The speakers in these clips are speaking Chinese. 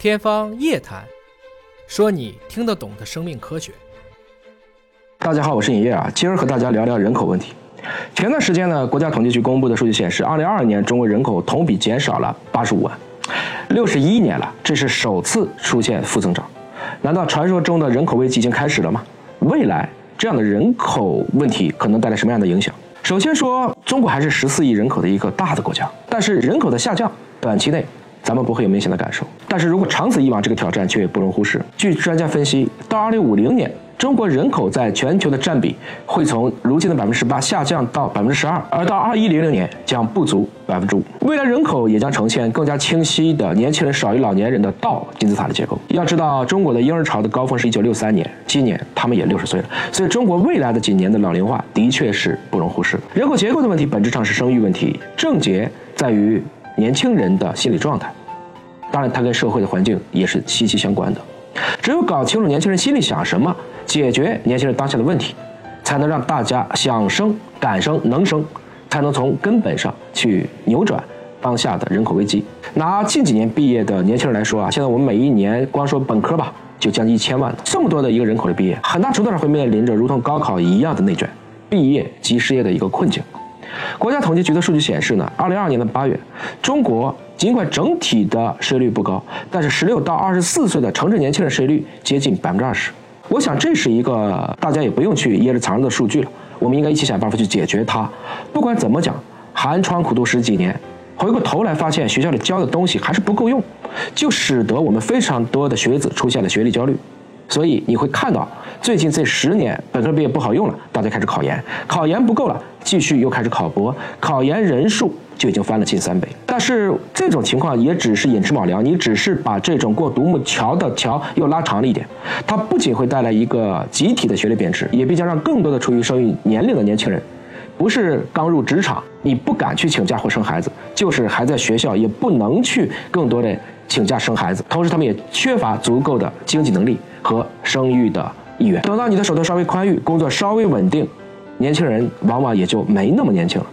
天方夜谭，说你听得懂的生命科学。大家好，我是尹烨啊，今儿和大家聊聊人口问题。前段时间呢，国家统计局公布的数据显示，二零二二年中国人口同比减少了八十五万，六十一年了，这是首次出现负增长。难道传说中的人口危机已经开始了吗？未来这样的人口问题可能带来什么样的影响？首先说，中国还是十四亿人口的一个大的国家，但是人口的下降，短期内。咱们不会有明显的感受，但是如果长此以往，这个挑战却不容忽视。据专家分析，到二零五零年，中国人口在全球的占比会从如今的百分之十八下降到百分之十二，而到二一零零年将不足百分之五。未来人口也将呈现更加清晰的年轻人少于老年人的倒金字塔的结构。要知道，中国的婴儿潮的高峰是一九六三年，今年他们也六十岁了，所以中国未来的几年的老龄化的确是不容忽视。人口结构的问题本质上是生育问题，症结在于。年轻人的心理状态，当然，它跟社会的环境也是息息相关的。只有搞清楚年轻人心里想什么，解决年轻人当下的问题，才能让大家想生、敢生、能生，才能从根本上去扭转当下的人口危机。拿近几年毕业的年轻人来说啊，现在我们每一年光说本科吧，就将近一千万，这么多的一个人口的毕业，很大程度上会面临着如同高考一样的内卷、毕业即失业的一个困境。国家统计局的数据显示呢，二零二二年的八月，中国尽管整体的失业率不高，但是十六到二十四岁的城镇年轻人失业率接近百分之二十。我想这是一个大家也不用去掖着藏着的数据了，我们应该一起想办法去解决它。不管怎么讲，寒窗苦读十几年，回过头来发现学校里教的东西还是不够用，就使得我们非常多的学子出现了学历焦虑。所以你会看到，最近这十年本科毕业不好用了，大家开始考研，考研不够了，继续又开始考博，考研人数就已经翻了近三倍。但是这种情况也只是寅吃卯粮，你只是把这种过独木桥的桥又拉长了一点。它不仅会带来一个集体的学历贬值，也必将让更多的处于生育年龄的年轻人，不是刚入职场你不敢去请假或生孩子，就是还在学校也不能去更多的请假生孩子，同时他们也缺乏足够的经济能力。和生育的意愿。等到你的手头稍微宽裕，工作稍微稳定，年轻人往往也就没那么年轻了。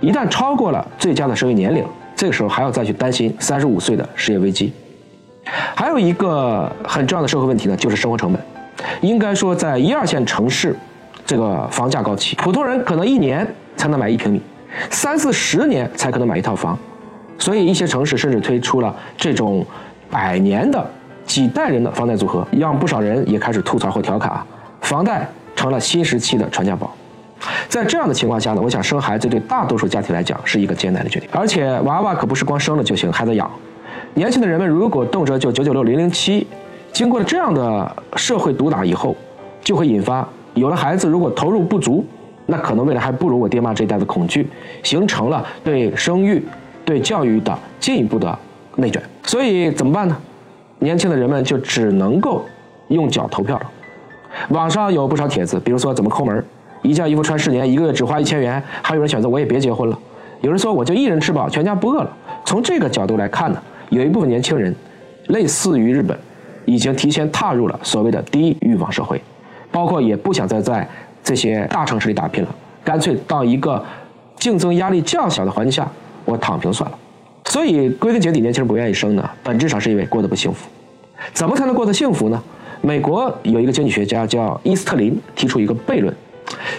一旦超过了最佳的生育年龄，这个时候还要再去担心三十五岁的失业危机。还有一个很重要的社会问题呢，就是生活成本。应该说，在一二线城市，这个房价高企，普通人可能一年才能买一平米，三四十年才可能买一套房。所以一些城市甚至推出了这种百年的。几代人的房贷组合，让不少人也开始吐槽或调侃啊，房贷成了新时期的传家宝。在这样的情况下呢，我想生孩子对大多数家庭来讲是一个艰难的决定，而且娃娃可不是光生了就行，还得养。年轻的人们如果动辄就九九六零零七，经过了这样的社会毒打以后，就会引发有了孩子如果投入不足，那可能未来还不如我爹妈这一代的恐惧，形成了对生育、对教育的进一步的内卷。所以怎么办呢？年轻的人们就只能够用脚投票了。网上有不少帖子，比如说怎么抠门儿，一件衣服穿十年，一个月只花一千元。还有人选择我也别结婚了。有人说我就一人吃饱，全家不饿了。从这个角度来看呢，有一部分年轻人，类似于日本，已经提前踏入了所谓的低欲望社会，包括也不想再在这些大城市里打拼了，干脆到一个竞争压力较小的环境下，我躺平算了。所以归根结底，年轻人不愿意生呢，本质上是因为过得不幸福。怎么才能过得幸福呢？美国有一个经济学家叫伊斯特林提出一个悖论，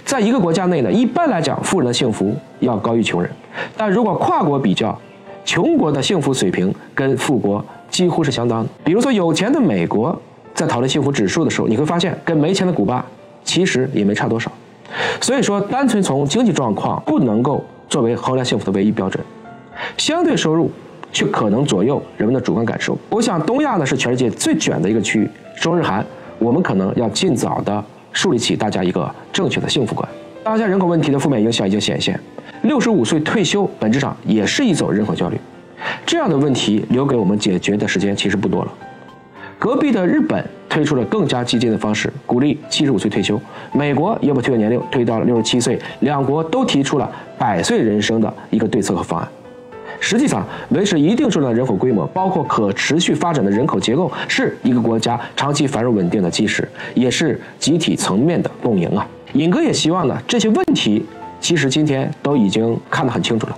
在一个国家内呢，一般来讲，富人的幸福要高于穷人，但如果跨国比较，穷国的幸福水平跟富国几乎是相当。比如说，有钱的美国在讨论幸福指数的时候，你会发现跟没钱的古巴其实也没差多少。所以说，单纯从经济状况不能够作为衡量幸福的唯一标准。相对收入却可能左右人们的主观感受。我想，东亚呢是全世界最卷的一个区域，中日韩，我们可能要尽早的树立起大家一个正确的幸福观。当下人口问题的负面影响已经显现，六十五岁退休本质上也是一种人口焦虑。这样的问题留给我们解决的时间其实不多了。隔壁的日本推出了更加激进的方式，鼓励七十五岁退休；美国也把退休年龄推到了六十七岁。两国都提出了百岁人生的一个对策和方案。实际上，维持一定数量的人口规模，包括可持续发展的人口结构，是一个国家长期繁荣稳定的基石，也是集体层面的共赢啊。尹哥也希望呢，这些问题其实今天都已经看得很清楚了。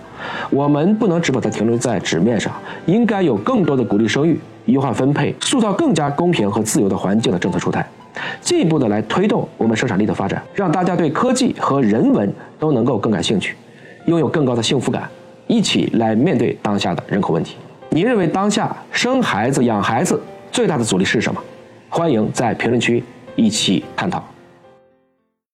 我们不能只把它停留在纸面上，应该有更多的鼓励生育、优化分配、塑造更加公平和自由的环境的政策出台，进一步的来推动我们生产力的发展，让大家对科技和人文都能够更感兴趣，拥有更高的幸福感，一起来面对当下的人口问题。你认为当下生孩子、养孩子最大的阻力是什么？欢迎在评论区一起探讨。